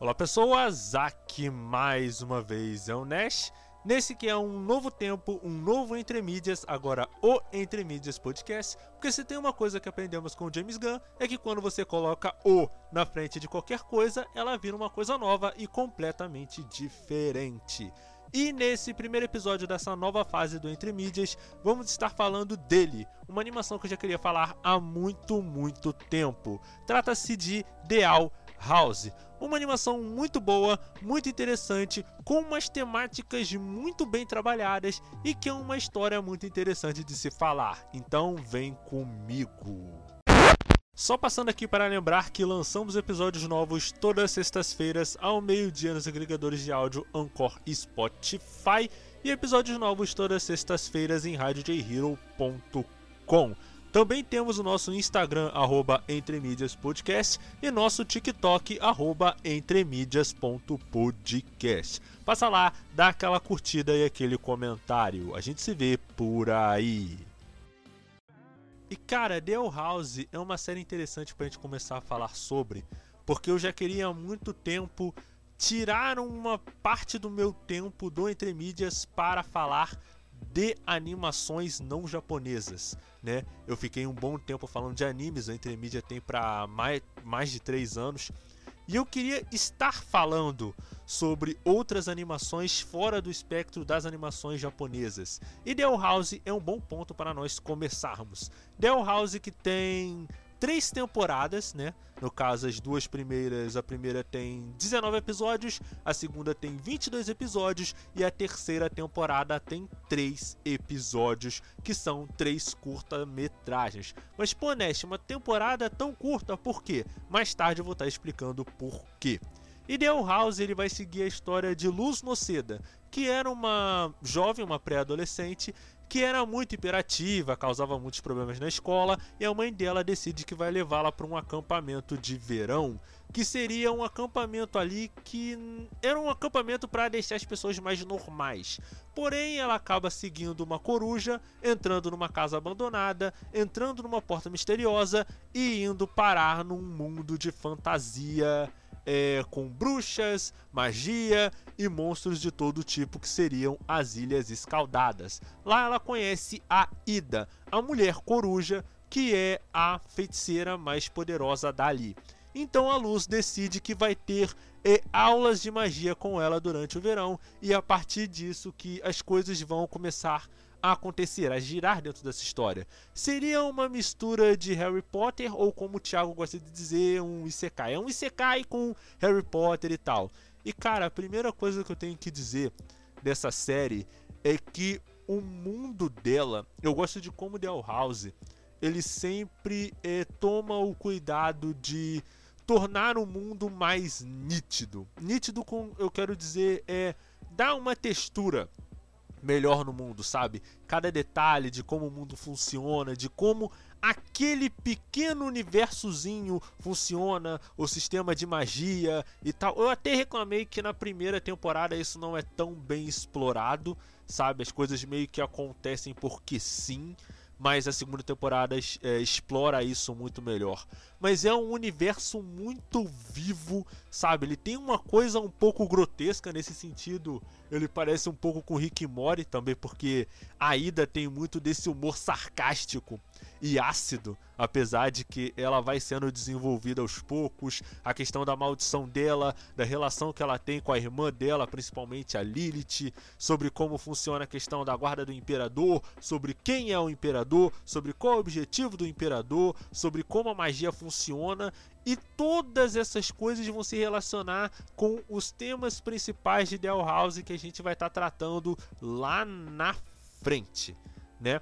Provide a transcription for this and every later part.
Olá pessoas, aqui mais uma vez é o Nash, nesse que é um novo tempo, um novo Entre Mídias, agora o Entre Mídias Podcast, porque se tem uma coisa que aprendemos com o James Gunn, é que quando você coloca o na frente de qualquer coisa, ela vira uma coisa nova e completamente diferente. E nesse primeiro episódio dessa nova fase do Entre Mídias, vamos estar falando dele, uma animação que eu já queria falar há muito, muito tempo. Trata-se de The All House. Uma animação muito boa, muito interessante, com umas temáticas muito bem trabalhadas e que é uma história muito interessante de se falar. Então vem comigo. Só passando aqui para lembrar que lançamos episódios novos todas as sextas-feiras ao meio-dia nos agregadores de áudio Anchor e Spotify e episódios novos todas as sextas-feiras em radiojhero.com. Também temos o nosso Instagram, arroba entremídiaspodcast, e nosso TikTok, arroba entremídias.podcast. Passa lá, dá aquela curtida e aquele comentário. A gente se vê por aí. E cara, The House é uma série interessante pra gente começar a falar sobre, porque eu já queria há muito tempo tirar uma parte do meu tempo do Entre Mídias para falar de animações não japonesas, né? Eu fiquei um bom tempo falando de animes, a Intermídia tem para mais, mais de 3 anos, e eu queria estar falando sobre outras animações fora do espectro das animações japonesas. E The House é um bom ponto para nós começarmos. The House que tem três temporadas, né? No caso, as duas primeiras, a primeira tem 19 episódios, a segunda tem 22 episódios e a terceira temporada tem 3 episódios, que são três curta-metragens. Mas, pô, Nest, uma temporada tão curta, por quê? Mais tarde eu vou estar explicando por quê. Ideal House ele vai seguir a história de Luz Noceda, que era uma jovem, uma pré-adolescente que era muito imperativa, causava muitos problemas na escola, e a mãe dela decide que vai levá-la para um acampamento de verão, que seria um acampamento ali que era um acampamento para deixar as pessoas mais normais. Porém, ela acaba seguindo uma coruja, entrando numa casa abandonada, entrando numa porta misteriosa e indo parar num mundo de fantasia é, com bruxas, magia e monstros de todo tipo que seriam as Ilhas Escaldadas. Lá ela conhece a Ida, a mulher coruja, que é a feiticeira mais poderosa dali. Então a Luz decide que vai ter é, aulas de magia com ela durante o verão e a partir disso que as coisas vão começar a acontecer, a girar dentro dessa história. Seria uma mistura de Harry Potter ou como o Thiago gosta de dizer, um Isekai. É um Isekai com Harry Potter e tal. E cara, a primeira coisa que eu tenho que dizer dessa série é que o mundo dela, eu gosto de como House, ele sempre é, toma o cuidado de tornar o mundo mais nítido. Nítido com, eu quero dizer, é dar uma textura melhor no mundo, sabe? Cada detalhe de como o mundo funciona, de como aquele pequeno universozinho funciona, o sistema de magia e tal. Eu até reclamei que na primeira temporada isso não é tão bem explorado, sabe? As coisas meio que acontecem porque sim mas a segunda temporada é, explora isso muito melhor. Mas é um universo muito vivo, sabe? Ele tem uma coisa um pouco grotesca nesse sentido. Ele parece um pouco com Rick Mori também, porque a Ida tem muito desse humor sarcástico e ácido, apesar de que ela vai sendo desenvolvida aos poucos, a questão da maldição dela, da relação que ela tem com a irmã dela, principalmente a Lilith, sobre como funciona a questão da guarda do imperador, sobre quem é o imperador, sobre qual é o objetivo do imperador, sobre como a magia funciona e todas essas coisas vão se relacionar com os temas principais de Del House que a gente vai estar tá tratando lá na frente, né?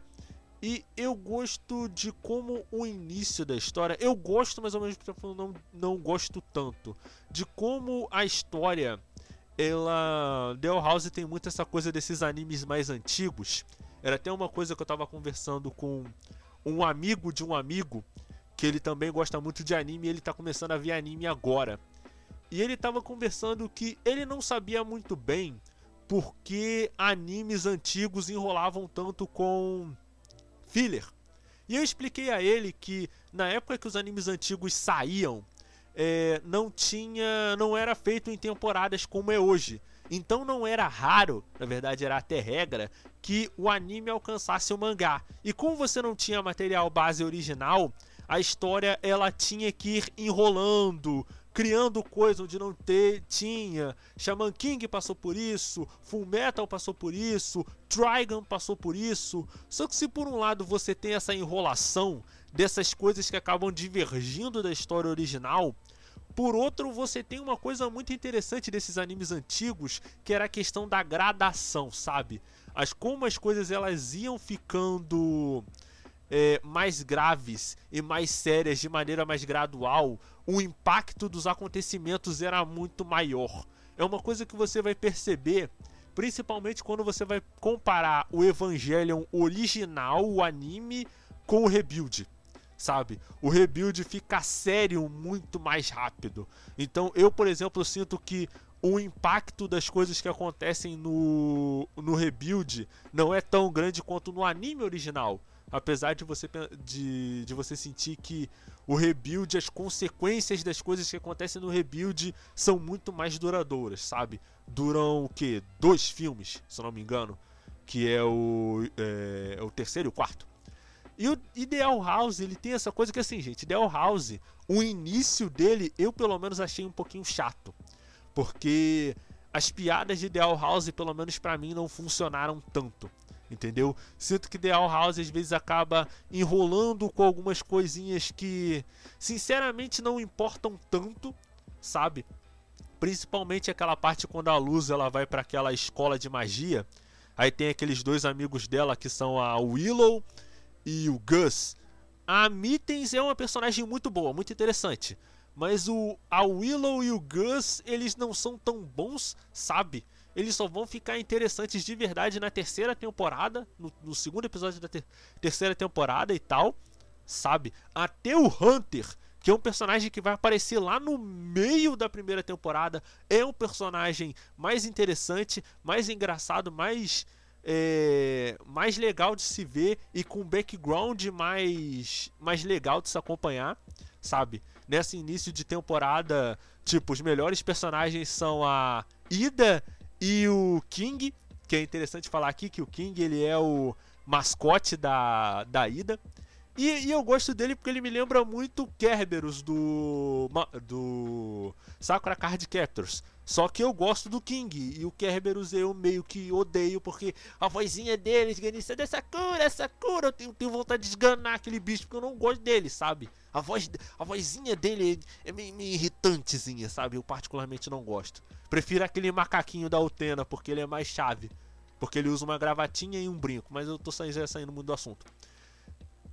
E eu gosto de como o início da história. Eu gosto, mas ao mesmo tempo não, não gosto tanto. De como a história. Ela. The House tem muito essa coisa desses animes mais antigos. Era até uma coisa que eu tava conversando com um amigo de um amigo. Que ele também gosta muito de anime e ele tá começando a ver anime agora. E ele tava conversando que ele não sabia muito bem porque animes antigos enrolavam tanto com filler. E eu expliquei a ele que na época que os animes antigos saíam, é, não tinha, não era feito em temporadas como é hoje. Então não era raro, na verdade era até regra, que o anime alcançasse o mangá. E como você não tinha material base original, a história ela tinha que ir enrolando, criando coisa onde não ter, tinha. Shaman King passou por isso, Full Metal passou por isso, Trigun passou por isso. Só que se por um lado você tem essa enrolação dessas coisas que acabam divergindo da história original, por outro, você tem uma coisa muito interessante desses animes antigos, que era a questão da gradação, sabe? As como as coisas elas iam ficando é, mais graves e mais sérias de maneira mais gradual, o impacto dos acontecimentos era muito maior. É uma coisa que você vai perceber, principalmente quando você vai comparar o Evangelion original, o anime, com o Rebuild sabe? O rebuild fica sério muito mais rápido. Então eu, por exemplo, sinto que o impacto das coisas que acontecem no, no rebuild não é tão grande quanto no anime original. Apesar de você, de, de você sentir que o rebuild, as consequências das coisas que acontecem no rebuild são muito mais duradouras, sabe? Duram o que? Dois filmes, se não me engano. Que é o, é, é o terceiro e o quarto. E o Ideal House, ele tem essa coisa que assim, gente, Ideal House, o início dele, eu pelo menos achei um pouquinho chato. Porque as piadas de Ideal House, pelo menos para mim, não funcionaram tanto. Entendeu? Sinto que Ideal House às vezes acaba enrolando com algumas coisinhas que, sinceramente, não importam tanto, sabe? Principalmente aquela parte quando a Luz ela vai para aquela escola de magia. Aí tem aqueles dois amigos dela que são a Willow e o Gus, a Mittens é uma personagem muito boa, muito interessante. Mas o a Willow e o Gus, eles não são tão bons, sabe? Eles só vão ficar interessantes de verdade na terceira temporada, no, no segundo episódio da ter, terceira temporada e tal, sabe? Até o Hunter, que é um personagem que vai aparecer lá no meio da primeira temporada, é um personagem mais interessante, mais engraçado, mais é, mais legal de se ver e com background mais, mais legal de se acompanhar, sabe? Nesse início de temporada, tipo, os melhores personagens são a Ida e o King, que é interessante falar aqui que o King ele é o mascote da, da Ida. E, e, eu gosto dele porque ele me lembra muito Kerberos do, do Sakura Card Captors. Só que eu gosto do King e o Kerberos eu meio que odeio porque a vozinha dele, esganista de Sakura, Sakura, eu tenho, tenho vontade de esganar aquele bicho porque eu não gosto dele, sabe? A, voz, a vozinha dele é meio, meio irritantezinha, sabe? Eu particularmente não gosto. Prefiro aquele macaquinho da Utena porque ele é mais chave. Porque ele usa uma gravatinha e um brinco, mas eu tô saindo, saindo muito do assunto.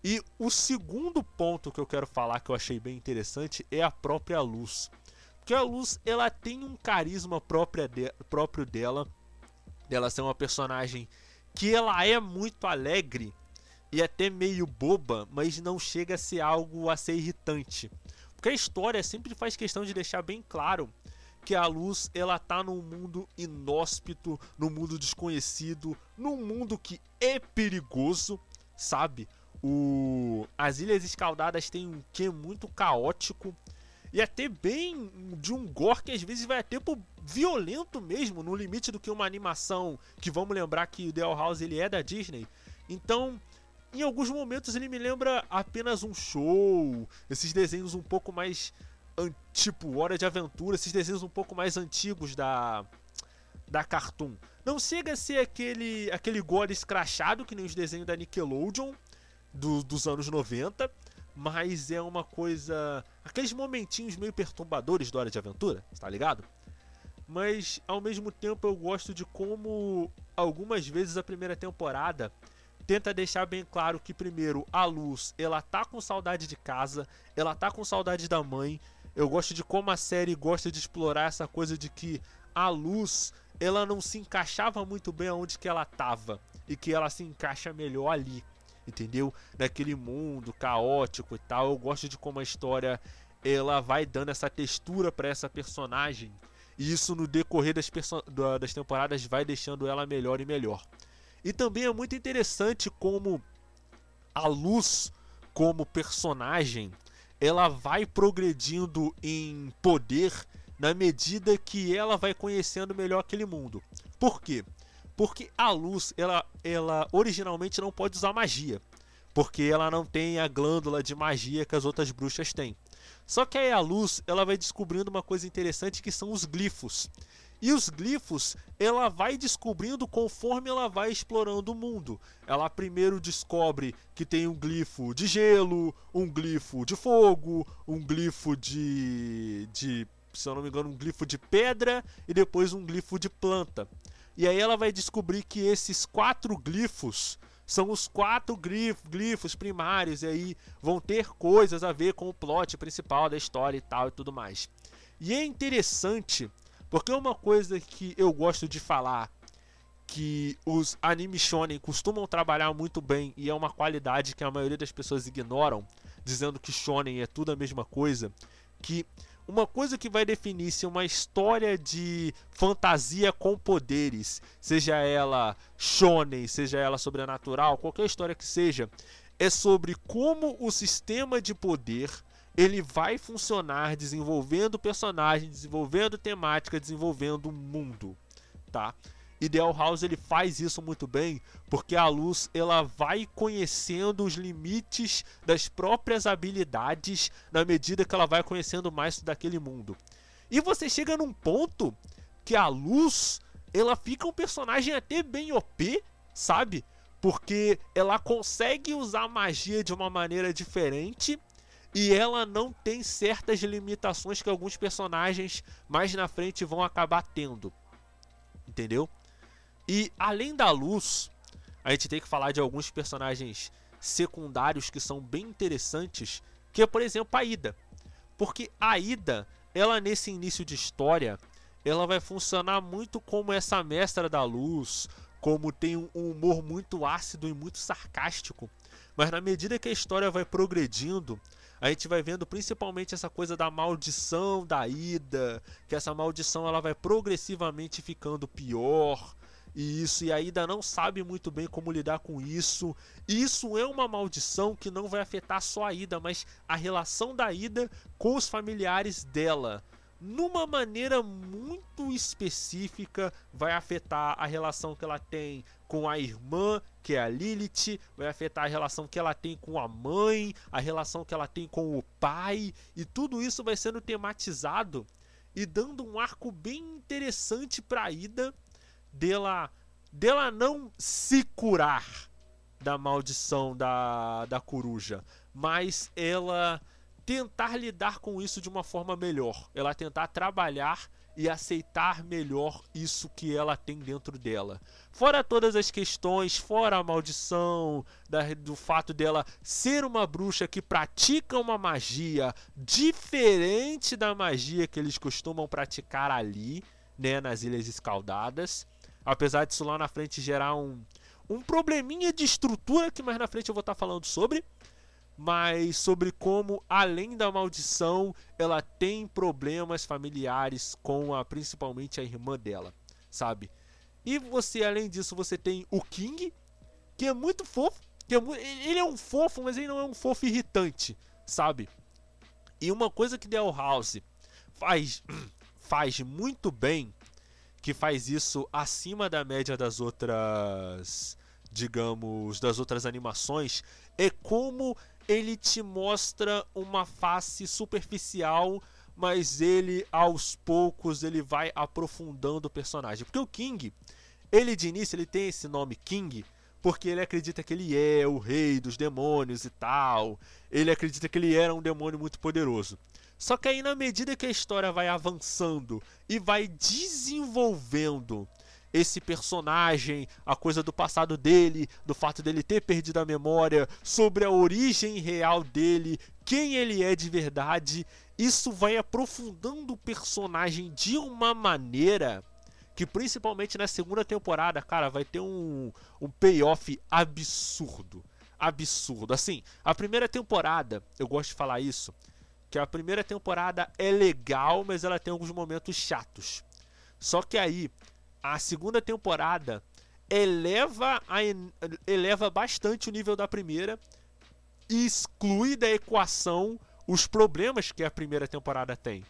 E o segundo ponto que eu quero falar que eu achei bem interessante é a própria luz. Porque a luz ela tem um carisma própria de, próprio dela, dela ser uma personagem que ela é muito alegre e até meio boba, mas não chega a ser algo a ser irritante. Porque a história sempre faz questão de deixar bem claro que a luz ela tá num mundo inóspito, num mundo desconhecido, num mundo que é perigoso, sabe? O... As Ilhas Escaldadas tem um quê muito caótico e até bem de um gore que às vezes vai até pro violento mesmo, no limite do que uma animação, que vamos lembrar que o The House ele é da Disney. Então, em alguns momentos ele me lembra apenas um show, esses desenhos um pouco mais tipo Hora de Aventura, esses desenhos um pouco mais antigos da da Cartoon. Não chega a ser aquele aquele gore escrachado que nem os desenhos da Nickelodeon, do, dos anos 90, mas é uma coisa. aqueles momentinhos meio perturbadores da Hora de Aventura, tá ligado? Mas ao mesmo tempo eu gosto de como algumas vezes a primeira temporada tenta deixar bem claro que primeiro a Luz, ela tá com saudade de casa, ela tá com saudade da mãe. Eu gosto de como a série gosta de explorar essa coisa de que a Luz, ela não se encaixava muito bem aonde que ela tava e que ela se encaixa melhor ali entendeu? Naquele mundo caótico e tal. Eu gosto de como a história ela vai dando essa textura para essa personagem. E isso no decorrer das, das temporadas vai deixando ela melhor e melhor. E também é muito interessante como a luz como personagem ela vai progredindo em poder na medida que ela vai conhecendo melhor aquele mundo. Por quê? Porque a luz, ela, ela originalmente não pode usar magia, porque ela não tem a glândula de magia que as outras bruxas têm. Só que aí a luz, ela vai descobrindo uma coisa interessante que são os glifos. E os glifos ela vai descobrindo conforme ela vai explorando o mundo. Ela primeiro descobre que tem um glifo de gelo, um glifo de fogo, um glifo de, de se eu não me engano, um glifo de pedra e depois um glifo de planta. E aí ela vai descobrir que esses quatro glifos são os quatro glifos primários e aí vão ter coisas a ver com o plot principal da história e tal e tudo mais. E é interessante porque uma coisa que eu gosto de falar que os anime shonen costumam trabalhar muito bem e é uma qualidade que a maioria das pessoas ignoram, dizendo que shonen é tudo a mesma coisa, que uma coisa que vai definir se uma história de fantasia com poderes, seja ela shonen, seja ela sobrenatural, qualquer história que seja, é sobre como o sistema de poder ele vai funcionar desenvolvendo personagem, desenvolvendo temática, desenvolvendo mundo, tá? Ideal House ele faz isso muito bem, porque a luz ela vai conhecendo os limites das próprias habilidades na medida que ela vai conhecendo mais daquele mundo. E você chega num ponto que a luz ela fica um personagem até bem OP, sabe? Porque ela consegue usar magia de uma maneira diferente e ela não tem certas limitações que alguns personagens mais na frente vão acabar tendo. Entendeu? E além da luz, a gente tem que falar de alguns personagens secundários que são bem interessantes, que é, por exemplo, a Ida. Porque a Ida, ela nesse início de história, ela vai funcionar muito como essa mestra da luz, como tem um humor muito ácido e muito sarcástico. Mas na medida que a história vai progredindo, a gente vai vendo principalmente essa coisa da maldição da ida, que essa maldição ela vai progressivamente ficando pior, e isso e a Ida não sabe muito bem como lidar com isso. Isso é uma maldição que não vai afetar só a Ida, mas a relação da Ida com os familiares dela. Numa maneira muito específica, vai afetar a relação que ela tem com a irmã, que é a Lilith, vai afetar a relação que ela tem com a mãe, a relação que ela tem com o pai, e tudo isso vai sendo tematizado e dando um arco bem interessante para a Ida dela, dela não se curar da maldição da, da coruja, mas ela tentar lidar com isso de uma forma melhor, ela tentar trabalhar e aceitar melhor isso que ela tem dentro dela. Fora todas as questões, fora a maldição, da, do fato dela ser uma bruxa que pratica uma magia diferente da magia que eles costumam praticar ali, né, nas Ilhas Escaldadas. Apesar disso lá na frente gerar um, um probleminha de estrutura que mais na frente eu vou estar falando sobre. Mas sobre como, além da maldição, ela tem problemas familiares com a principalmente a irmã dela, sabe? E você, além disso, você tem o King, que é muito fofo. Que é, ele é um fofo, mas ele não é um fofo irritante, sabe? E uma coisa que The House faz, faz muito bem que faz isso acima da média das outras, digamos, das outras animações, é como ele te mostra uma face superficial, mas ele aos poucos ele vai aprofundando o personagem. Porque o King, ele de início ele tem esse nome King porque ele acredita que ele é o rei dos demônios e tal. Ele acredita que ele era um demônio muito poderoso. Só que aí, na medida que a história vai avançando e vai desenvolvendo esse personagem, a coisa do passado dele, do fato dele ter perdido a memória, sobre a origem real dele, quem ele é de verdade, isso vai aprofundando o personagem de uma maneira que principalmente na segunda temporada, cara, vai ter um, um payoff absurdo. Absurdo. Assim, a primeira temporada, eu gosto de falar isso, que a primeira temporada é legal, mas ela tem alguns momentos chatos. Só que aí, a segunda temporada eleva, a, eleva bastante o nível da primeira e exclui da equação os problemas que a primeira temporada tem.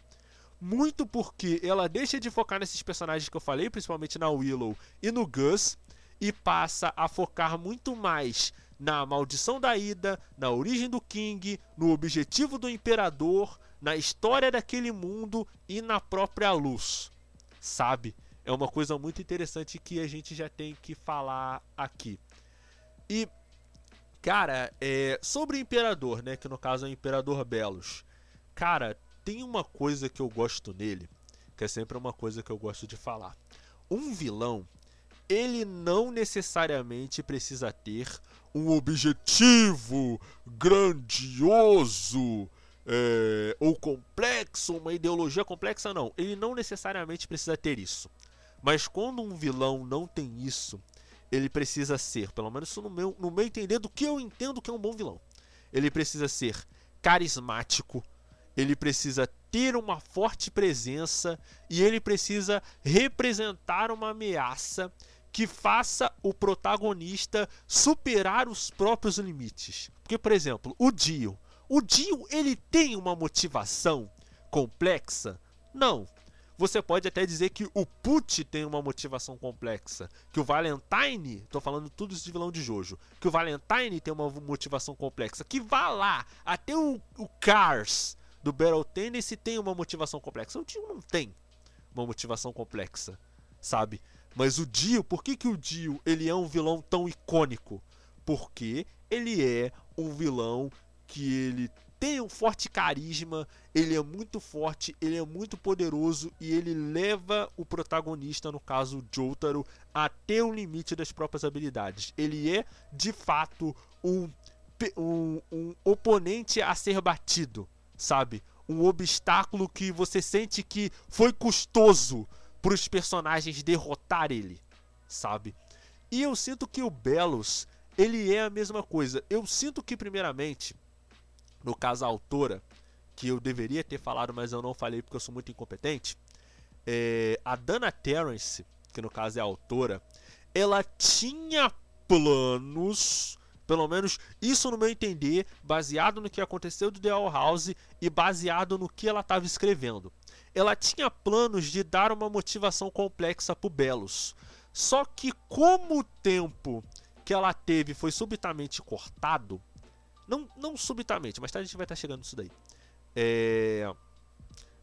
Muito porque ela deixa de focar nesses personagens que eu falei, principalmente na Willow e no Gus, e passa a focar muito mais na maldição da ida, na origem do King, no objetivo do imperador, na história daquele mundo e na própria luz. Sabe? É uma coisa muito interessante que a gente já tem que falar aqui. E, cara, é, sobre o imperador, né? Que no caso é o imperador Belos. Cara, tem uma coisa que eu gosto nele, que é sempre uma coisa que eu gosto de falar. Um vilão, ele não necessariamente precisa ter um objetivo grandioso é, ou complexo, uma ideologia complexa, não. Ele não necessariamente precisa ter isso. Mas quando um vilão não tem isso, ele precisa ser, pelo menos no meu, no meu entender, do que eu entendo que é um bom vilão. Ele precisa ser carismático, ele precisa ter uma forte presença e ele precisa representar uma ameaça que faça o protagonista superar os próprios limites. Porque, por exemplo, o Dio. O Dio, ele tem uma motivação complexa? Não. Você pode até dizer que o Put tem uma motivação complexa, que o Valentine, tô falando tudo isso de vilão de Jojo, que o Valentine tem uma motivação complexa, que vá lá, até o, o Cars do Battle Tennis tem uma motivação complexa. O Dio não tem uma motivação complexa, sabe? Mas o Dio, por que, que o Dio ele é um vilão tão icônico? Porque ele é um vilão que ele tem um forte carisma, ele é muito forte, ele é muito poderoso e ele leva o protagonista, no caso o Jotaro, até o limite das próprias habilidades. Ele é, de fato, um, um, um oponente a ser batido, sabe? Um obstáculo que você sente que foi custoso para os personagens derrotar ele, sabe? E eu sinto que o Belos, ele é a mesma coisa. Eu sinto que, primeiramente, no caso a autora, que eu deveria ter falado, mas eu não falei porque eu sou muito incompetente, é, a Dana Terrence, que no caso é a autora, ela tinha planos, pelo menos isso no meu entender, baseado no que aconteceu do The All House e baseado no que ela estava escrevendo ela tinha planos de dar uma motivação complexa para o Belos. Só que como o tempo que ela teve foi subitamente cortado, não, não subitamente, mas tá, a gente vai estar tá chegando nisso daí. É,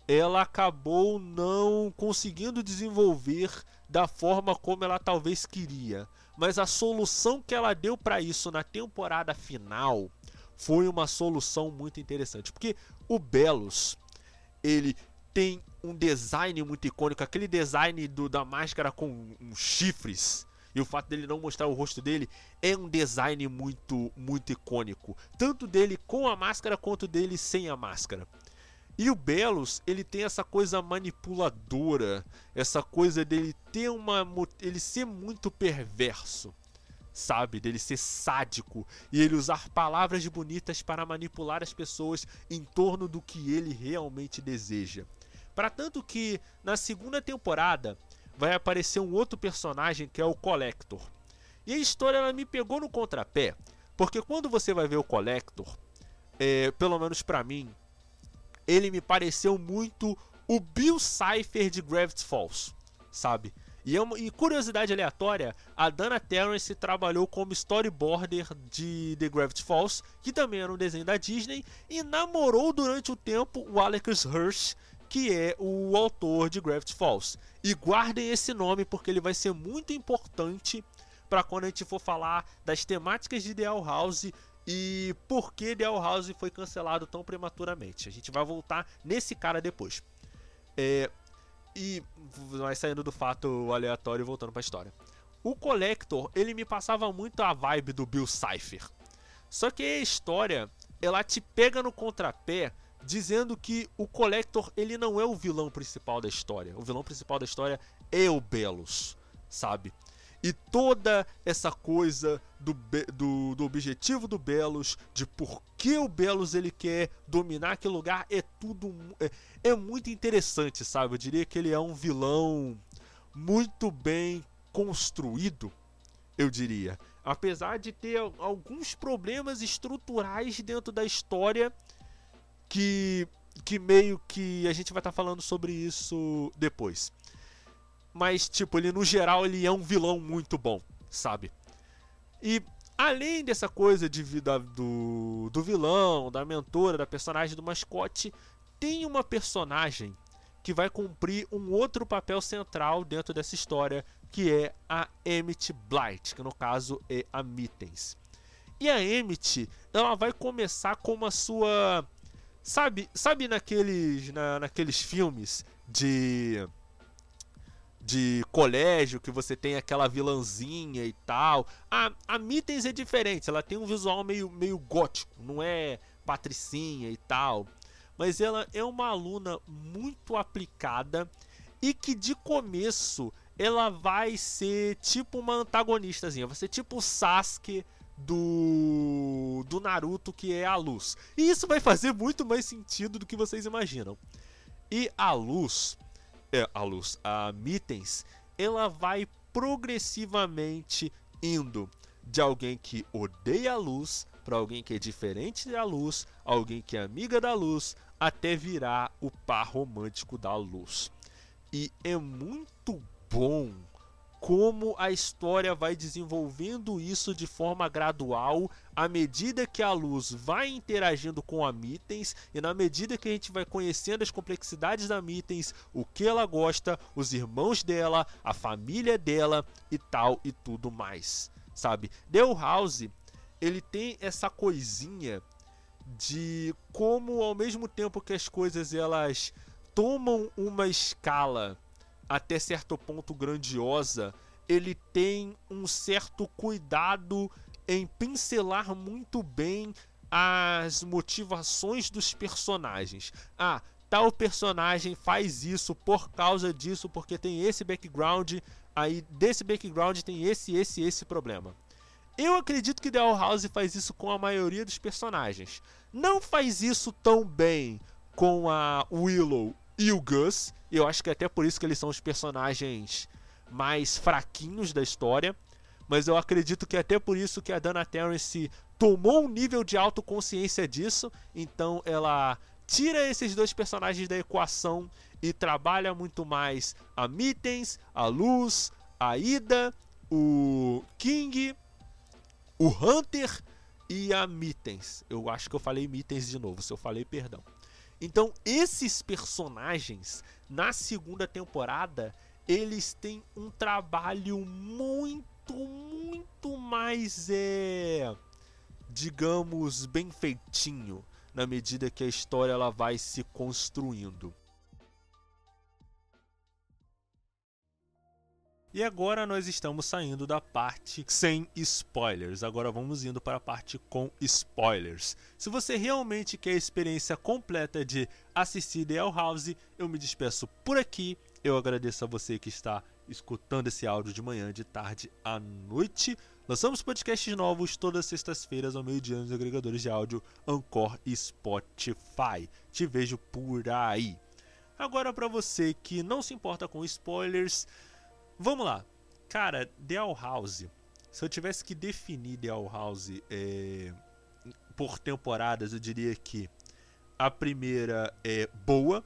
ela acabou não conseguindo desenvolver da forma como ela talvez queria. Mas a solução que ela deu para isso na temporada final foi uma solução muito interessante, porque o Belos ele tem um design muito icônico, aquele design do, da máscara com um, chifres. E o fato dele não mostrar o rosto dele é um design muito, muito icônico. Tanto dele com a máscara quanto dele sem a máscara. E o Belos, ele tem essa coisa manipuladora, essa coisa dele ter uma ele ser muito perverso, sabe? Dele ser sádico e ele usar palavras bonitas para manipular as pessoas em torno do que ele realmente deseja. Para tanto que na segunda temporada vai aparecer um outro personagem que é o Collector. E a história ela me pegou no contrapé, porque quando você vai ver o Collector, é, pelo menos para mim, ele me pareceu muito o Bill Cipher de Gravity Falls, sabe? E, é e, curiosidade aleatória, a Dana Terrence trabalhou como storyboarder de The Gravity Falls, que também era um desenho da Disney, e namorou durante o tempo o Alex Hirsch, que é o autor de Gravity Falls. E guardem esse nome porque ele vai ser muito importante para quando a gente for falar das temáticas de Owl House e por que House foi cancelado tão prematuramente. A gente vai voltar nesse cara depois. É, e vai saindo do fato aleatório e voltando para a história. O Collector, ele me passava muito a vibe do Bill Cipher. Só que a história, ela te pega no contrapé dizendo que o Collector ele não é o vilão principal da história. O vilão principal da história é o Belos, sabe? E toda essa coisa do, do, do, objetivo do Belos, de por que o Belos ele quer dominar aquele lugar, é tudo. É, é muito interessante, sabe? Eu diria que ele é um vilão muito bem construído, eu diria. Apesar de ter alguns problemas estruturais dentro da história que que meio que a gente vai estar tá falando sobre isso depois. Mas tipo, ele no geral ele é um vilão muito bom, sabe? E além dessa coisa de vida do, do vilão, da mentora, da personagem do mascote, tem uma personagem que vai cumprir um outro papel central dentro dessa história, que é a Emmett Blight, que no caso é a Mittens. E a Emmett, ela vai começar com a sua sabe, sabe naqueles na, naqueles filmes de de colégio que você tem aquela vilãzinha e tal. A, a Mittens é diferente, ela tem um visual meio, meio gótico, não é patricinha e tal. Mas ela é uma aluna muito aplicada e que de começo ela vai ser tipo uma antagonistazinha, vai ser tipo o Sasuke do do Naruto que é a luz. E isso vai fazer muito mais sentido do que vocês imaginam. E a luz, a luz, a Mittens, ela vai progressivamente indo de alguém que odeia a luz para alguém que é diferente da luz, alguém que é amiga da luz, até virar o par romântico da luz. E é muito bom como a história vai desenvolvendo isso de forma gradual à medida que a luz vai interagindo com a Mittens e na medida que a gente vai conhecendo as complexidades da Mittens, o que ela gosta, os irmãos dela, a família dela e tal e tudo mais, sabe? Dale House, ele tem essa coisinha de como ao mesmo tempo que as coisas elas tomam uma escala até certo ponto grandiosa, ele tem um certo cuidado em pincelar muito bem as motivações dos personagens. Ah, tal personagem faz isso por causa disso, porque tem esse background, aí desse background tem esse, esse, esse problema. Eu acredito que The House faz isso com a maioria dos personagens. Não faz isso tão bem com a Willow e o Gus. Eu acho que é até por isso que eles são os personagens mais fraquinhos da história. Mas eu acredito que é até por isso que a Dana Terrence tomou um nível de autoconsciência disso. Então ela tira esses dois personagens da equação e trabalha muito mais a Mittens, a Luz, a Ida, o King, o Hunter e a Mittens. Eu acho que eu falei Mittens de novo. Se eu falei, perdão. Então, esses personagens, na segunda temporada, eles têm um trabalho muito, muito mais, é, digamos, bem feitinho, na medida que a história ela vai se construindo. E agora nós estamos saindo da parte sem spoilers. Agora vamos indo para a parte com spoilers. Se você realmente quer a experiência completa de assistir The House, eu me despeço por aqui. Eu agradeço a você que está escutando esse áudio de manhã, de tarde à noite. Lançamos podcasts novos todas as sextas-feiras ao meio-dia nos agregadores de áudio Anchor e Spotify. Te vejo por aí. Agora para você que não se importa com spoilers, Vamos lá. Cara, The All House. Se eu tivesse que definir The All House é, por temporadas, eu diria que a primeira é boa,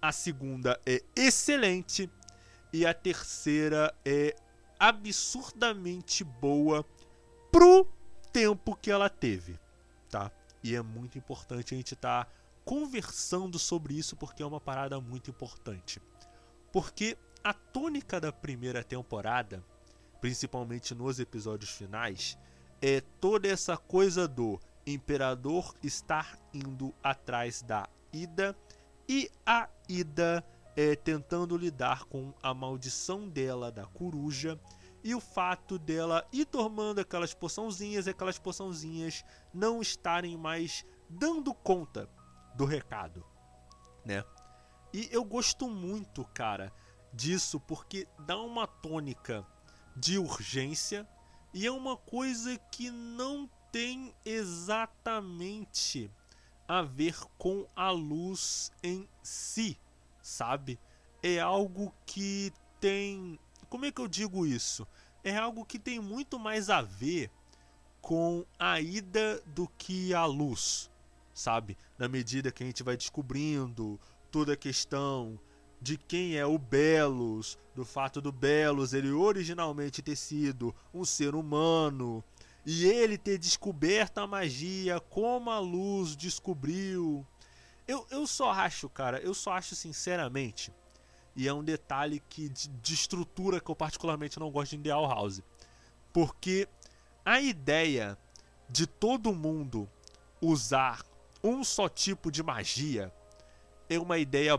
a segunda é excelente e a terceira é absurdamente boa pro tempo que ela teve, tá? E é muito importante a gente estar tá conversando sobre isso porque é uma parada muito importante. Porque a tônica da primeira temporada, principalmente nos episódios finais, é toda essa coisa do imperador estar indo atrás da Ida e a Ida é, tentando lidar com a maldição dela da coruja e o fato dela ir tomando aquelas poçãozinhas e aquelas poçãozinhas não estarem mais dando conta do recado, né? E eu gosto muito, cara, disso porque dá uma tônica de urgência e é uma coisa que não tem exatamente a ver com a luz em si, sabe? É algo que tem. Como é que eu digo isso? É algo que tem muito mais a ver com a ida do que a luz, sabe? Na medida que a gente vai descobrindo toda a questão de quem é o Belos, do fato do Belos ele originalmente ter sido um ser humano e ele ter descoberto a magia como a luz descobriu. Eu, eu só acho, cara, eu só acho sinceramente, e é um detalhe que de, de estrutura que eu particularmente não gosto de Ideal House, porque a ideia de todo mundo usar um só tipo de magia é uma ideia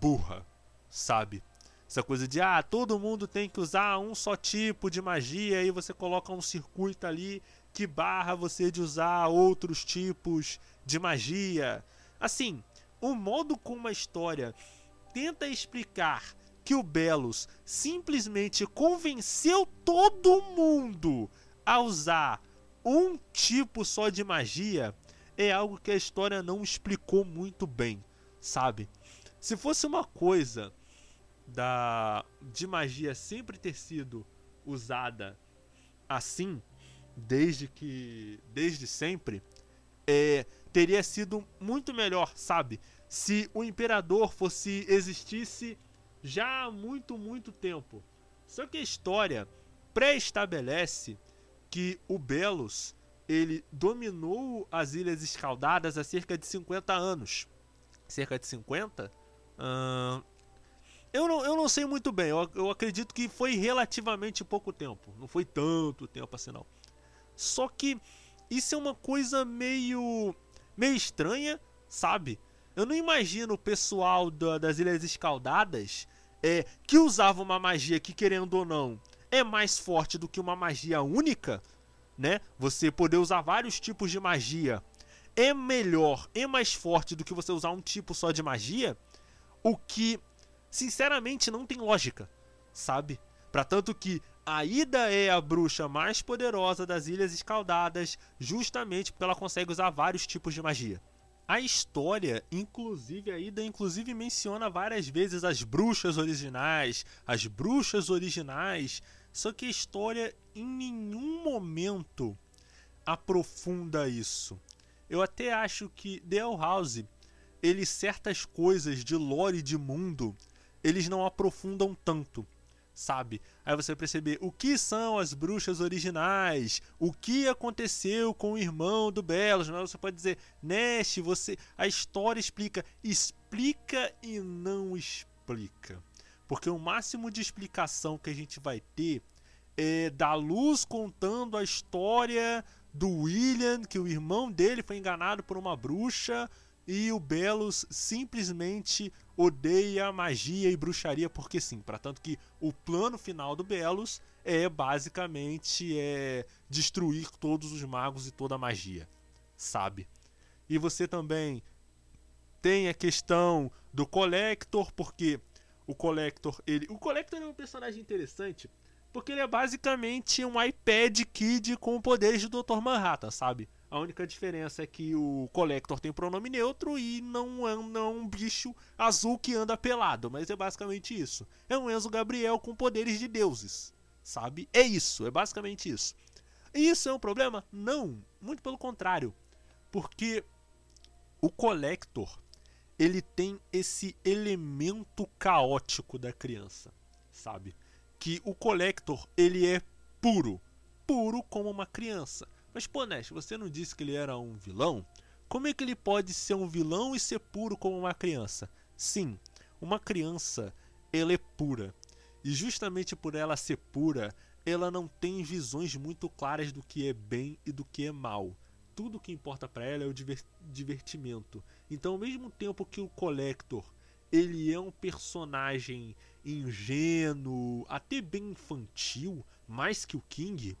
burra, sabe? Essa coisa de, ah, todo mundo tem que usar um só tipo de magia e você coloca um circuito ali que barra você de usar outros tipos de magia. Assim, o modo como a história tenta explicar que o Belos simplesmente convenceu todo mundo a usar um tipo só de magia é algo que a história não explicou muito bem, sabe? Se fosse uma coisa da de magia sempre ter sido usada assim desde que desde sempre é, teria sido muito melhor, sabe? Se o imperador fosse existisse já há muito muito tempo. Só que a história pré-estabelece que o Belos ele dominou as Ilhas Escaldadas há cerca de 50 anos. Cerca de 50? Uh, eu, não, eu não sei muito bem. Eu, eu acredito que foi relativamente pouco tempo. Não foi tanto tempo assim, não. Só que isso é uma coisa meio. meio estranha, sabe? Eu não imagino o pessoal da, das Ilhas Escaldadas é, que usava uma magia que, querendo ou não, é mais forte do que uma magia única, né? Você poder usar vários tipos de magia é melhor, é mais forte do que você usar um tipo só de magia, o que sinceramente não tem lógica, sabe? Para tanto que a Ida é a bruxa mais poderosa das Ilhas Escaldadas, justamente porque ela consegue usar vários tipos de magia. A história, inclusive a Ida, inclusive menciona várias vezes as bruxas originais, as bruxas originais, só que a história em nenhum momento aprofunda isso. Eu até acho que The House, ele certas coisas de lore de mundo, eles não aprofundam tanto, sabe? Aí você perceber o que são as bruxas originais, o que aconteceu com o irmão do Belos, mas você pode dizer, Nest, você, a história explica, explica e não explica. Porque o máximo de explicação que a gente vai ter é da Luz contando a história do William, que o irmão dele foi enganado por uma bruxa e o Belos simplesmente odeia magia e bruxaria porque sim, para tanto que o plano final do Belos é basicamente é destruir todos os magos e toda a magia, sabe? E você também tem a questão do Collector, porque o Collector, ele. O Collector é um personagem interessante. Porque ele é basicamente um iPad Kid com poderes do Dr. Manhattan, sabe? A única diferença é que o Collector tem pronome neutro e não é, um bicho azul que anda pelado. Mas é basicamente isso. É um Enzo Gabriel com poderes de deuses, sabe? É isso, é basicamente isso. E isso é um problema? Não, muito pelo contrário. Porque o Collector ele tem esse elemento caótico da criança, sabe? Que o Collector, ele é puro, puro como uma criança. Mas pô, Nash, você não disse que ele era um vilão? Como é que ele pode ser um vilão e ser puro como uma criança? Sim, uma criança, ela é pura. E justamente por ela ser pura, ela não tem visões muito claras do que é bem e do que é mal tudo que importa para ela é o divertimento. Então, ao mesmo tempo que o Collector ele é um personagem ingênuo, até bem infantil, mais que o King,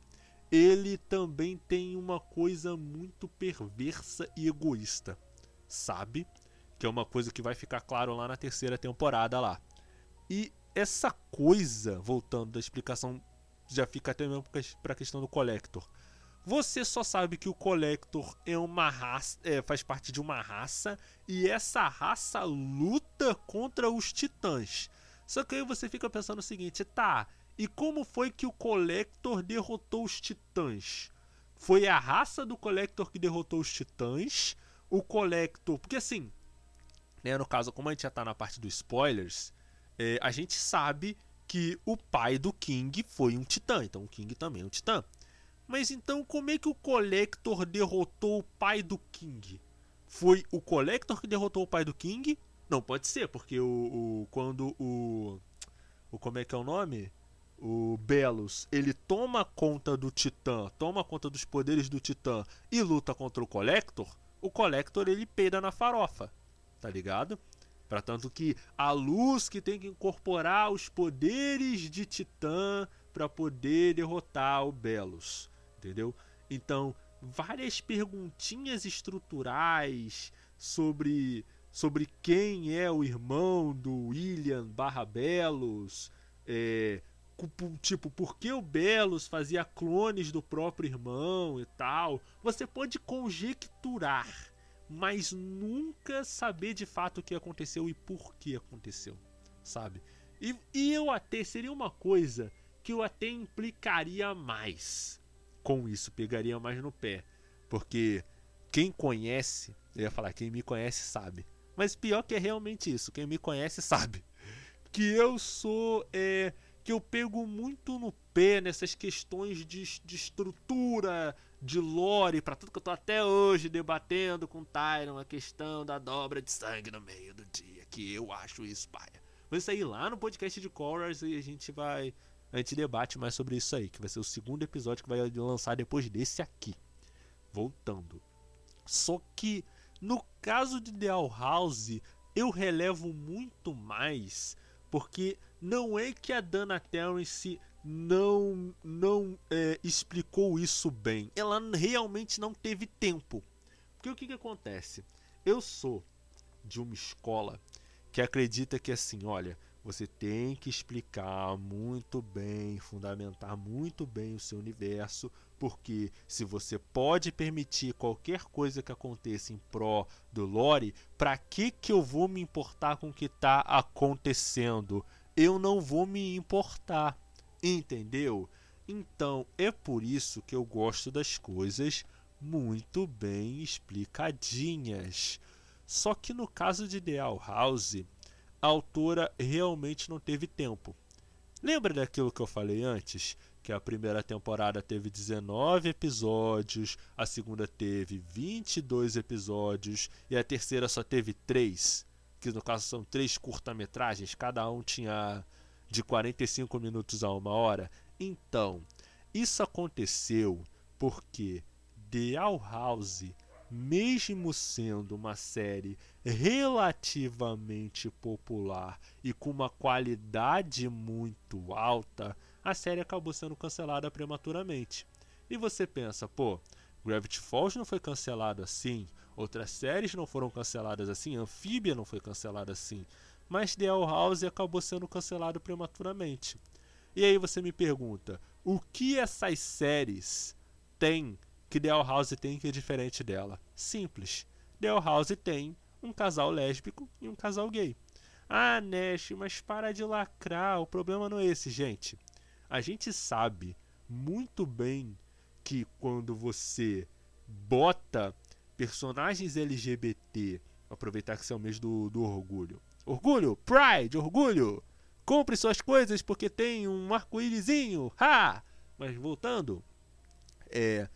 ele também tem uma coisa muito perversa e egoísta, sabe? Que é uma coisa que vai ficar claro lá na terceira temporada lá. E essa coisa, voltando da explicação, já fica até mesmo para a questão do Collector você só sabe que o Collector é uma raça, é, faz parte de uma raça e essa raça luta contra os titãs. Só que aí você fica pensando o seguinte, tá? E como foi que o Collector derrotou os titãs? Foi a raça do Collector que derrotou os titãs? o Collector. Porque assim, né, no caso, como a gente já tá na parte dos spoilers, é, a gente sabe que o pai do King foi um titã. Então o King também é um titã. Mas então como é que o Collector derrotou o pai do King? Foi o Collector que derrotou o pai do King? Não, pode ser, porque o, o quando o, o como é que é o nome? O Belos, ele toma conta do Titã, toma conta dos poderes do Titã e luta contra o Collector, o Collector ele peida na farofa, tá ligado? Para tanto que a luz que tem que incorporar os poderes de Titã para poder derrotar o Belos, entendeu? Então, várias perguntinhas estruturais sobre sobre quem é o irmão do William barra Belos, é, tipo, por que o Belos fazia clones do próprio irmão e tal. Você pode conjecturar, mas nunca saber de fato o que aconteceu e por que aconteceu, sabe? E, e eu até seria uma coisa que eu até implicaria mais com isso, pegaria mais no pé. Porque quem conhece, eu ia falar, quem me conhece sabe. Mas pior que é realmente isso, quem me conhece sabe. Que eu sou. É, que eu pego muito no pé nessas questões de, de estrutura, de lore, para tudo que eu tô até hoje debatendo com Tyron a questão da dobra de sangue no meio do dia, que eu acho isso paia. Mas isso aí lá no podcast de Colors e a gente vai a gente debate mais sobre isso aí, que vai ser o segundo episódio que vai lançar depois desse aqui. Voltando. Só que no caso de The House, eu relevo muito mais porque não é que a Dana Terrence não não é, explicou isso bem. Ela realmente não teve tempo. Porque o que, que acontece? Eu sou de uma escola que acredita que assim, olha, você tem que explicar muito bem, fundamentar muito bem o seu universo, porque se você pode permitir qualquer coisa que aconteça em pró do lore, para que que eu vou me importar com o que está acontecendo? Eu não vou me importar, entendeu? Então é por isso que eu gosto das coisas muito bem explicadinhas. Só que no caso de Ideal House, a autora realmente não teve tempo. Lembra daquilo que eu falei antes? Que a primeira temporada teve 19 episódios, a segunda teve 22 episódios e a terceira só teve 3. Que no caso são três curta-metragens, cada um tinha de 45 minutos a uma hora. Então, isso aconteceu porque The Owl House mesmo sendo uma série relativamente popular e com uma qualidade muito alta, a série acabou sendo cancelada prematuramente. E você pensa, pô, Gravity Falls não foi cancelado assim, outras séries não foram canceladas assim, Amphibia não foi cancelada assim, mas The Owl House acabou sendo cancelado prematuramente. E aí você me pergunta, o que essas séries têm que The House tem que é diferente dela? Simples. The House tem um casal lésbico e um casal gay. Ah, Nash, mas para de lacrar. O problema não é esse, gente. A gente sabe muito bem que quando você bota personagens LGBT, aproveitar que esse é o mês do, do orgulho. Orgulho, Pride, orgulho. Compre suas coisas porque tem um arco-írisinho. Ha! Mas voltando, é,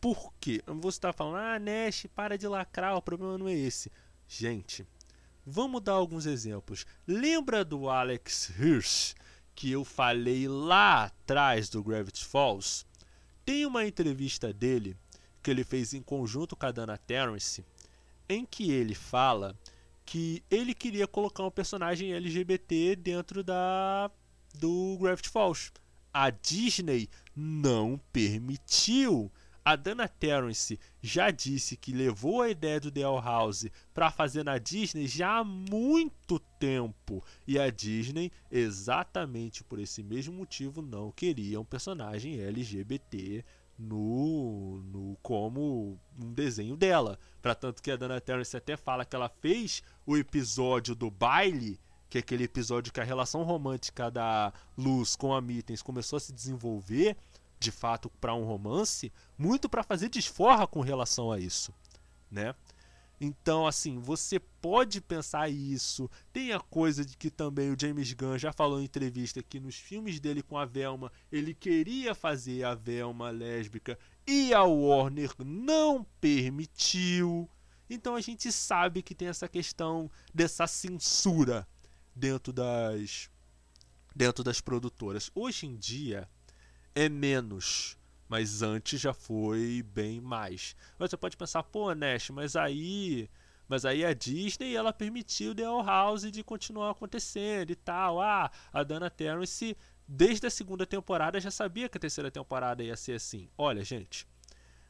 por quê? Você está falando, ah, Nash, para de lacrar, o problema não é esse. Gente, vamos dar alguns exemplos. Lembra do Alex Hirsch, que eu falei lá atrás do Gravity Falls? Tem uma entrevista dele que ele fez em conjunto com a Dana Terrence, em que ele fala que ele queria colocar um personagem LGBT dentro da do Gravity Falls. A Disney não permitiu. A Dana Terrence já disse que levou a ideia do The House para fazer na Disney já há muito tempo. E a Disney, exatamente por esse mesmo motivo, não queria um personagem LGBT no, no como um desenho dela. Para tanto que a Dana Terrence até fala que ela fez o episódio do baile, que é aquele episódio que a relação romântica da Luz com a Mittens começou a se desenvolver de fato para um romance, muito para fazer desforra com relação a isso, né? Então, assim, você pode pensar isso. Tem a coisa de que também o James Gunn já falou em entrevista que nos filmes dele com a Velma, ele queria fazer a Velma lésbica e a Warner não permitiu. Então a gente sabe que tem essa questão dessa censura dentro das dentro das produtoras. Hoje em dia é menos mas antes já foi bem mais. Você pode pensar, pô, Nash, mas aí. Mas aí a Disney ela permitiu The All House de continuar acontecendo e tal. Ah, a Dana Terrence, desde a segunda temporada, já sabia que a terceira temporada ia ser assim. Olha, gente,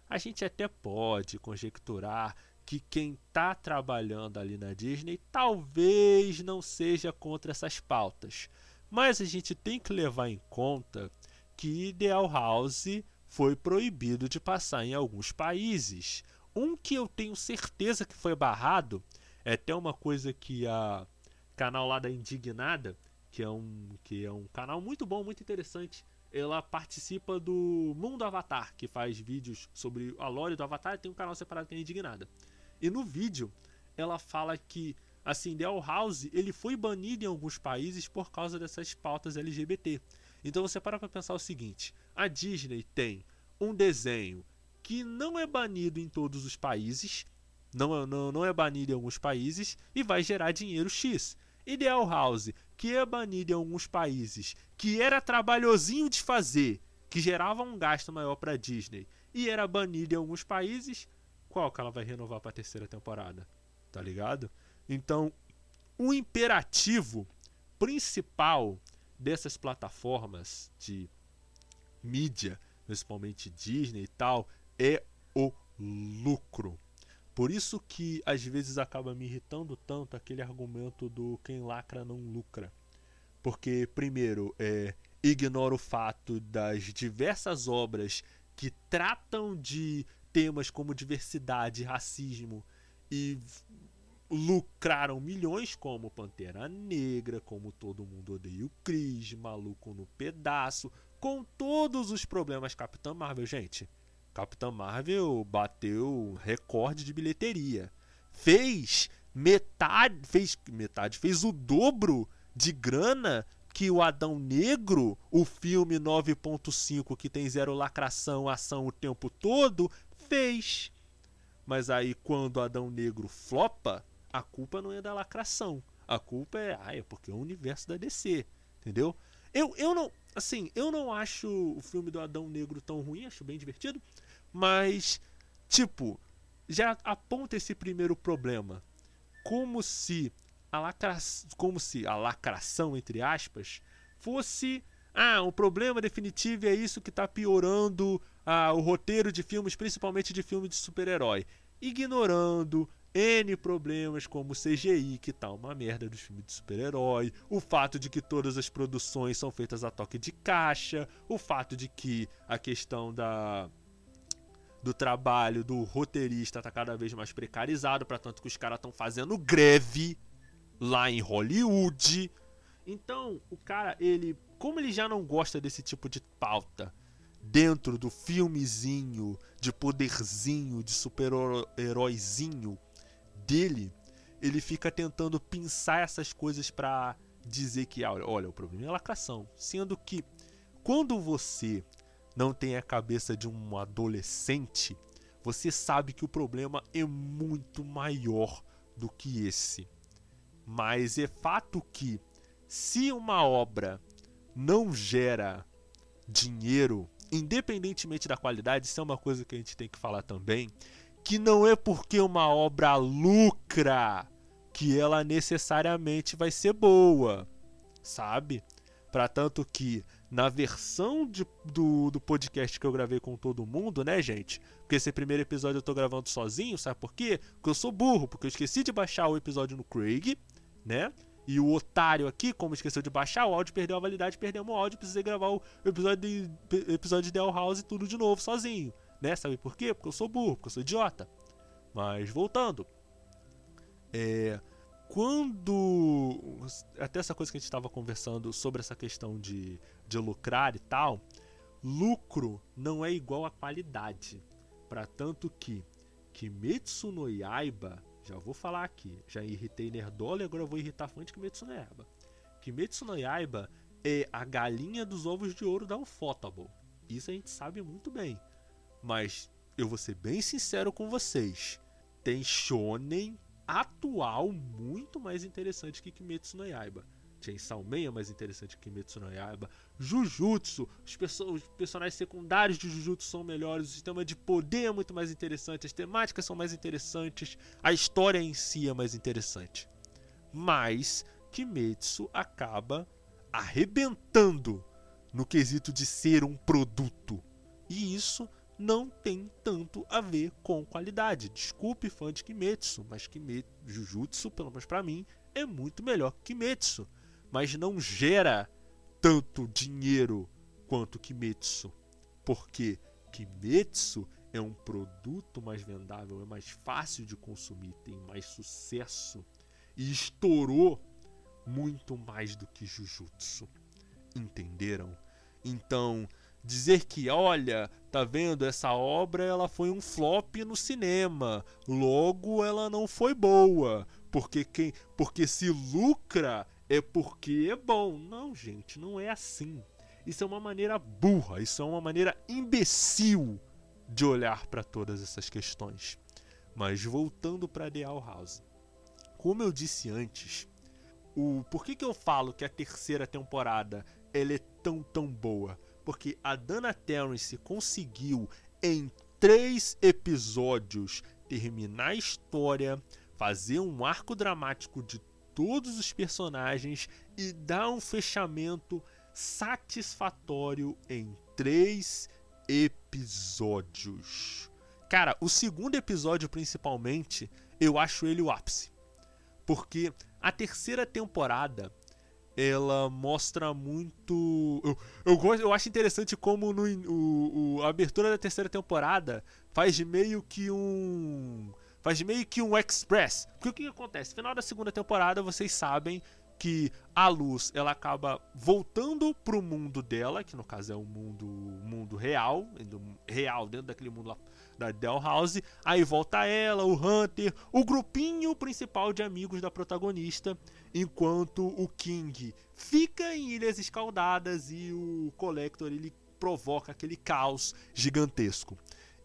a gente até pode conjecturar que quem está trabalhando ali na Disney talvez não seja contra essas pautas. Mas a gente tem que levar em conta que Ideal House foi proibido de passar em alguns países. Um que eu tenho certeza que foi barrado é até uma coisa que a canal lá da Indignada, que é um que é um canal muito bom, muito interessante. Ela participa do Mundo Avatar, que faz vídeos sobre a lore do Avatar, tem um canal separado que é Indignada. E no vídeo ela fala que assim, The House, ele foi banido em alguns países por causa dessas pautas LGBT. Então você para para pensar o seguinte: a Disney tem um desenho que não é banido em todos os países, não, não, não é banido em alguns países e vai gerar dinheiro X. Ideal House, que é banido em alguns países, que era trabalhosinho de fazer, que gerava um gasto maior para Disney e era banido em alguns países, qual que ela vai renovar para a terceira temporada? Tá ligado? Então, o imperativo principal dessas plataformas de mídia, principalmente Disney e tal, é o lucro. Por isso que às vezes acaba me irritando tanto aquele argumento do quem lacra não lucra. Porque, primeiro, é, ignora o fato das diversas obras que tratam de temas como diversidade, racismo e lucraram milhões, como Pantera Negra, como Todo Mundo Odeia o Chris, Maluco no Pedaço, com todos os problemas Capitã Marvel, gente. Capitã Marvel bateu recorde de bilheteria. Fez metade, fez metade, fez o dobro de grana que o Adão Negro, o filme 9.5 que tem zero lacração, ação o tempo todo, fez. Mas aí quando o Adão Negro flopa, a culpa não é da lacração. A culpa é, ah, é porque é o universo da DC, entendeu? Eu, eu não, assim, eu não acho o filme do Adão Negro tão ruim, acho bem divertido, mas tipo, já aponta esse primeiro problema, como se a lacra... como se a lacração entre aspas fosse ah, o problema definitivo é isso que está piorando ah, o roteiro de filmes, principalmente de filmes de super-herói, ignorando N problemas como CGI, que tá uma merda dos filmes de super-herói, o fato de que todas as produções são feitas a toque de caixa, o fato de que a questão da do trabalho do roteirista tá cada vez mais precarizado, para tanto que os caras estão fazendo greve lá em Hollywood. Então, o cara, ele, como ele já não gosta desse tipo de pauta dentro do filmezinho de poderzinho, de super-heróizinho dele, ele fica tentando pensar essas coisas para dizer que, olha, olha, o problema é lacração. Sendo que quando você não tem a cabeça de um adolescente, você sabe que o problema é muito maior do que esse. Mas é fato que se uma obra não gera dinheiro, independentemente da qualidade, isso é uma coisa que a gente tem que falar também que não é porque uma obra lucra que ela necessariamente vai ser boa, sabe? Para tanto que na versão de, do, do podcast que eu gravei com todo mundo, né, gente? Porque esse primeiro episódio eu tô gravando sozinho, sabe por quê? Porque eu sou burro, porque eu esqueci de baixar o episódio no Craig, né? E o otário aqui, como esqueceu de baixar, o áudio perdeu a validade, perdemos o áudio, precisei gravar o episódio de, episódio de Del House tudo de novo, sozinho. Né? Sabe por quê? Porque eu sou burro, porque eu sou idiota. Mas voltando. É, quando. Até essa coisa que a gente estava conversando sobre essa questão de, de lucrar e tal. Lucro não é igual a qualidade. Para tanto que Kimetsu no Yaiba Já vou falar aqui. Já irritei Nerdola e agora vou irritar fã de Kimetsu no Yaiba. Kimetsu no Yaiba é a galinha dos ovos de ouro da Ufotable. Isso a gente sabe muito bem. Mas eu vou ser bem sincero com vocês. Tem shonen atual muito mais interessante que Kimetsu no Yaiba. Chainsaw Man é mais interessante que Kimetsu no Yaiba. Jujutsu, os, perso os, personagens secundários de Jujutsu são melhores, o sistema de poder é muito mais interessante, as temáticas são mais interessantes, a história em si é mais interessante. Mas Kimetsu acaba arrebentando no quesito de ser um produto. E isso não tem tanto a ver com qualidade. Desculpe fã de Kimetsu, mas Kimetsu, Jujutsu, pelo menos para mim, é muito melhor que Kimetsu, mas não gera tanto dinheiro quanto Kimetsu, porque Kimetsu é um produto mais vendável, é mais fácil de consumir, tem mais sucesso e estourou muito mais do que Jujutsu. Entenderam? Então, dizer que, olha, tá vendo, essa obra ela foi um flop no cinema, logo ela não foi boa, porque quem, porque se lucra é porque é bom. Não, gente, não é assim. Isso é uma maneira burra, isso é uma maneira imbecil de olhar para todas essas questões. Mas voltando para The All House. Como eu disse antes, o por que, que eu falo que a terceira temporada ela é tão tão boa? Porque a Dana Terrence conseguiu em três episódios terminar a história, fazer um arco dramático de todos os personagens e dar um fechamento satisfatório em três episódios. Cara, o segundo episódio principalmente, eu acho ele o ápice. Porque a terceira temporada ela mostra muito. Eu, eu, gosto, eu acho interessante como no, o, o, a abertura da terceira temporada faz de meio que um. Faz de meio que um express. Porque o que, acontece? Final da segunda temporada, vocês sabem que a luz ela acaba voltando pro mundo dela, que no caso é o mundo, mundo real, real dentro daquele mundo lá da Dalhouse. Aí volta ela, o Hunter, o grupinho principal de amigos da protagonista, enquanto o King fica em Ilhas Escaldadas e o Collector ele provoca aquele caos gigantesco.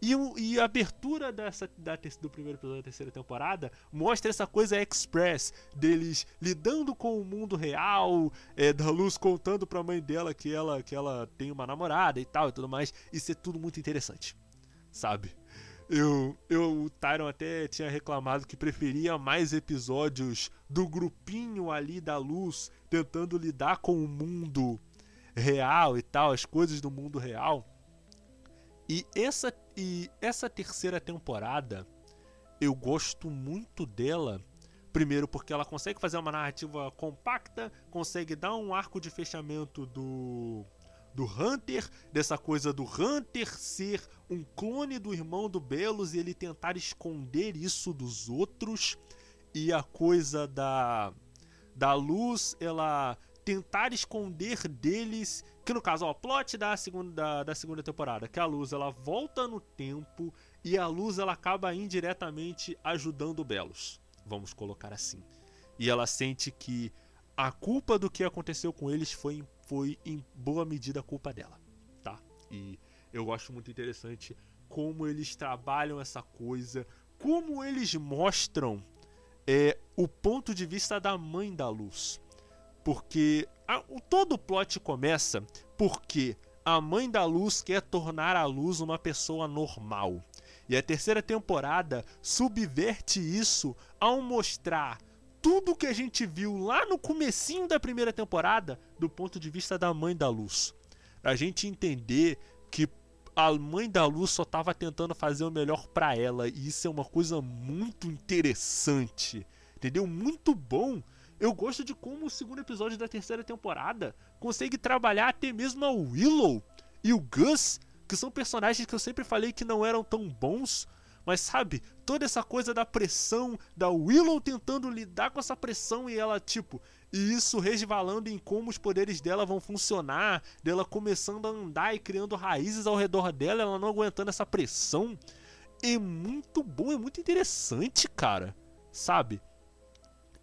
E, e, a abertura dessa, da, do primeiro episódio da terceira temporada mostra essa coisa express deles lidando com o mundo real, é, da Luz contando pra mãe dela que ela, que ela tem uma namorada e tal e tudo mais. Isso é tudo muito interessante, sabe? Eu, eu, o Tyron até tinha reclamado que preferia mais episódios do grupinho ali da luz tentando lidar com o mundo real e tal, as coisas do mundo real. E essa, e essa terceira temporada, eu gosto muito dela. Primeiro, porque ela consegue fazer uma narrativa compacta, consegue dar um arco de fechamento do, do Hunter, dessa coisa do Hunter ser um clone do irmão do Belos e ele tentar esconder isso dos outros, e a coisa da da luz, ela tentar esconder deles, que no caso, ó, plot da segunda da, da segunda temporada, que a luz ela volta no tempo e a luz ela acaba indiretamente ajudando o Belos, vamos colocar assim. E ela sente que a culpa do que aconteceu com eles foi foi em boa medida culpa dela, tá? E eu gosto muito interessante como eles trabalham essa coisa, como eles mostram é, o ponto de vista da mãe da luz. Porque a, o, todo o plot começa porque a mãe da luz quer tornar a luz uma pessoa normal. E a terceira temporada subverte isso ao mostrar tudo que a gente viu lá no comecinho da primeira temporada do ponto de vista da mãe da luz. Pra gente entender que a mãe da luz só estava tentando fazer o melhor para ela e isso é uma coisa muito interessante, entendeu? Muito bom. Eu gosto de como o segundo episódio da terceira temporada consegue trabalhar até mesmo a Willow e o Gus, que são personagens que eu sempre falei que não eram tão bons, mas sabe, toda essa coisa da pressão, da Willow tentando lidar com essa pressão e ela, tipo, e isso resvalando em como os poderes dela vão funcionar, dela começando a andar e criando raízes ao redor dela, ela não aguentando essa pressão. É muito bom, é muito interessante, cara. sabe?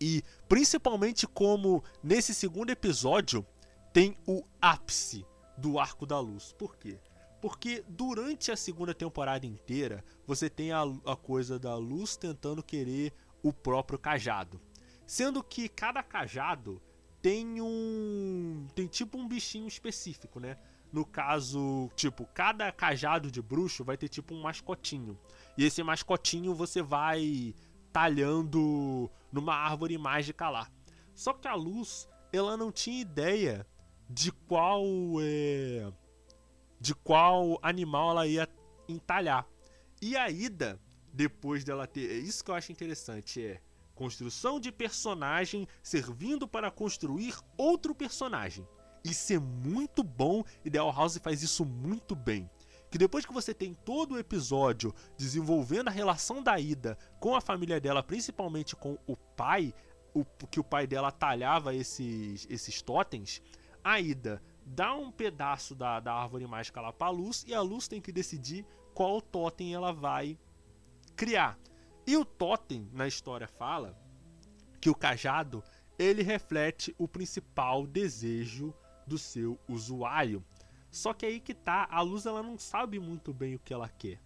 E principalmente como nesse segundo episódio tem o ápice do Arco da Luz. Por quê? Porque durante a segunda temporada inteira, você tem a, a coisa da luz tentando querer o próprio cajado. Sendo que cada cajado tem um. tem tipo um bichinho específico, né? No caso, tipo, cada cajado de bruxo vai ter tipo um mascotinho. E esse mascotinho você vai talhando numa árvore mágica lá. Só que a luz, ela não tinha ideia de qual é, de qual animal ela ia entalhar. E a Ida, depois dela ter. É isso que eu acho interessante: é construção de personagem servindo para construir outro personagem. Isso é muito bom e The House faz isso muito bem. Que depois que você tem todo o episódio desenvolvendo a relação da Ida com a família dela, principalmente com o pai, o, que o pai dela talhava esses, esses totens, a Ida dá um pedaço da, da árvore mágica lá pra luz e a luz tem que decidir qual totem ela vai criar. E o totem na história fala que o cajado ele reflete o principal desejo do seu usuário. Só que aí que tá, a luz ela não sabe muito bem o que ela quer.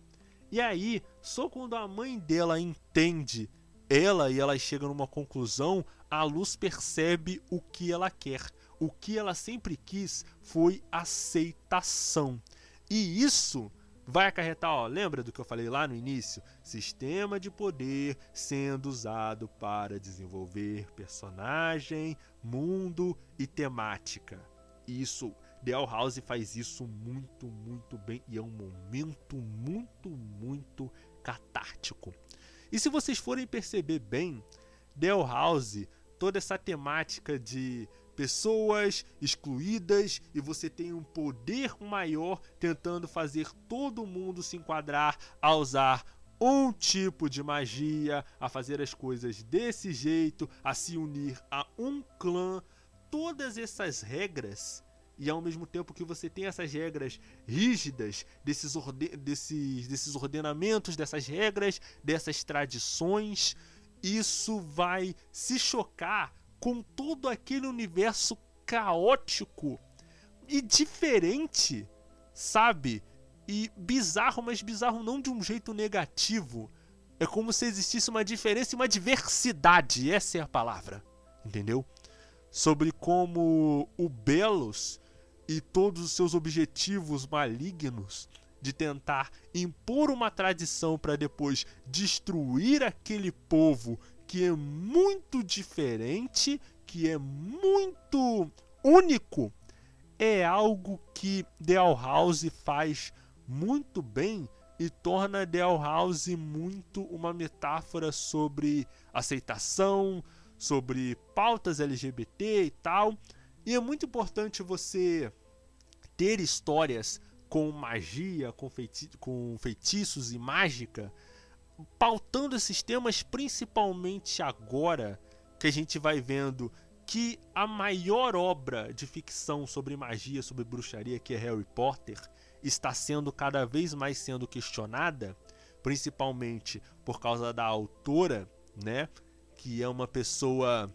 E aí, só quando a mãe dela entende ela e ela chega numa conclusão, a luz percebe o que ela quer o que ela sempre quis foi aceitação. E isso vai acarretar, ó, lembra do que eu falei lá no início? Sistema de poder sendo usado para desenvolver personagem, mundo e temática. Isso, The House faz isso muito, muito bem e é um momento muito, muito catártico. E se vocês forem perceber bem, The House, toda essa temática de pessoas excluídas e você tem um poder maior tentando fazer todo mundo se enquadrar a usar um tipo de magia, a fazer as coisas desse jeito, a se unir a um clã. Todas essas regras e ao mesmo tempo que você tem essas regras rígidas, desses, orde desses, desses ordenamentos, dessas regras, dessas tradições, isso vai se chocar com todo aquele universo caótico e diferente, sabe? E bizarro, mas bizarro não de um jeito negativo. É como se existisse uma diferença e uma diversidade, essa é a palavra, entendeu? Sobre como o Belos e todos os seus objetivos malignos de tentar impor uma tradição para depois destruir aquele povo que é muito diferente, que é muito único, é algo que The House faz muito bem e torna The House muito uma metáfora sobre aceitação, sobre pautas LGBT e tal. E é muito importante você ter histórias com magia, com, feiti com feitiços e mágica pautando esses temas principalmente agora que a gente vai vendo que a maior obra de ficção sobre magia, sobre bruxaria, que é Harry Potter, está sendo cada vez mais sendo questionada, principalmente por causa da autora, né, que é uma pessoa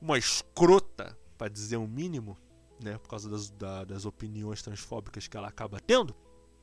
uma escrota, para dizer o um mínimo, né, por causa das, da, das opiniões transfóbicas que ela acaba tendo,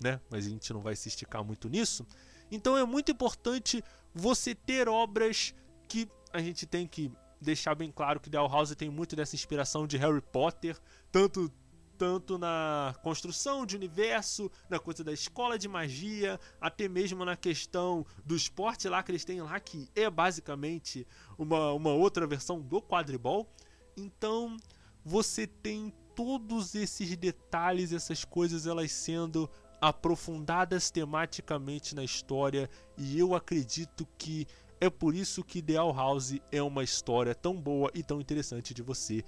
né, mas a gente não vai se esticar muito nisso. Então é muito importante você ter obras que a gente tem que deixar bem claro que The House tem muito dessa inspiração de Harry Potter, tanto tanto na construção de universo, na coisa da escola de magia, até mesmo na questão do esporte lá que eles têm lá, que é basicamente uma, uma outra versão do quadribol. Então você tem todos esses detalhes, essas coisas elas sendo aprofundadas tematicamente na história e eu acredito que é por isso que Ideal House é uma história tão boa e tão interessante de você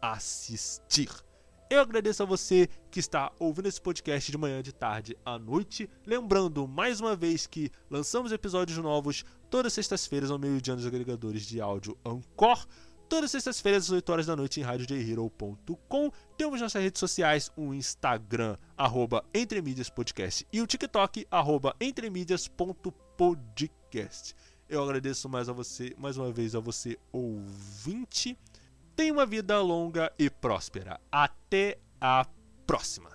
assistir. Eu agradeço a você que está ouvindo esse podcast de manhã, de tarde, à noite. Lembrando mais uma vez que lançamos episódios novos todas as sextas-feiras ao meio-dia nos agregadores de áudio Anchor todas as sextas-feiras às 8 horas da noite em radiojhero.com. Temos nossas redes sociais, o Instagram, arroba Entremídias Podcast, e o TikTok, arroba entremídias.podcast. Eu agradeço mais a você, mais uma vez a você ouvinte. Tenha uma vida longa e próspera. Até a próxima.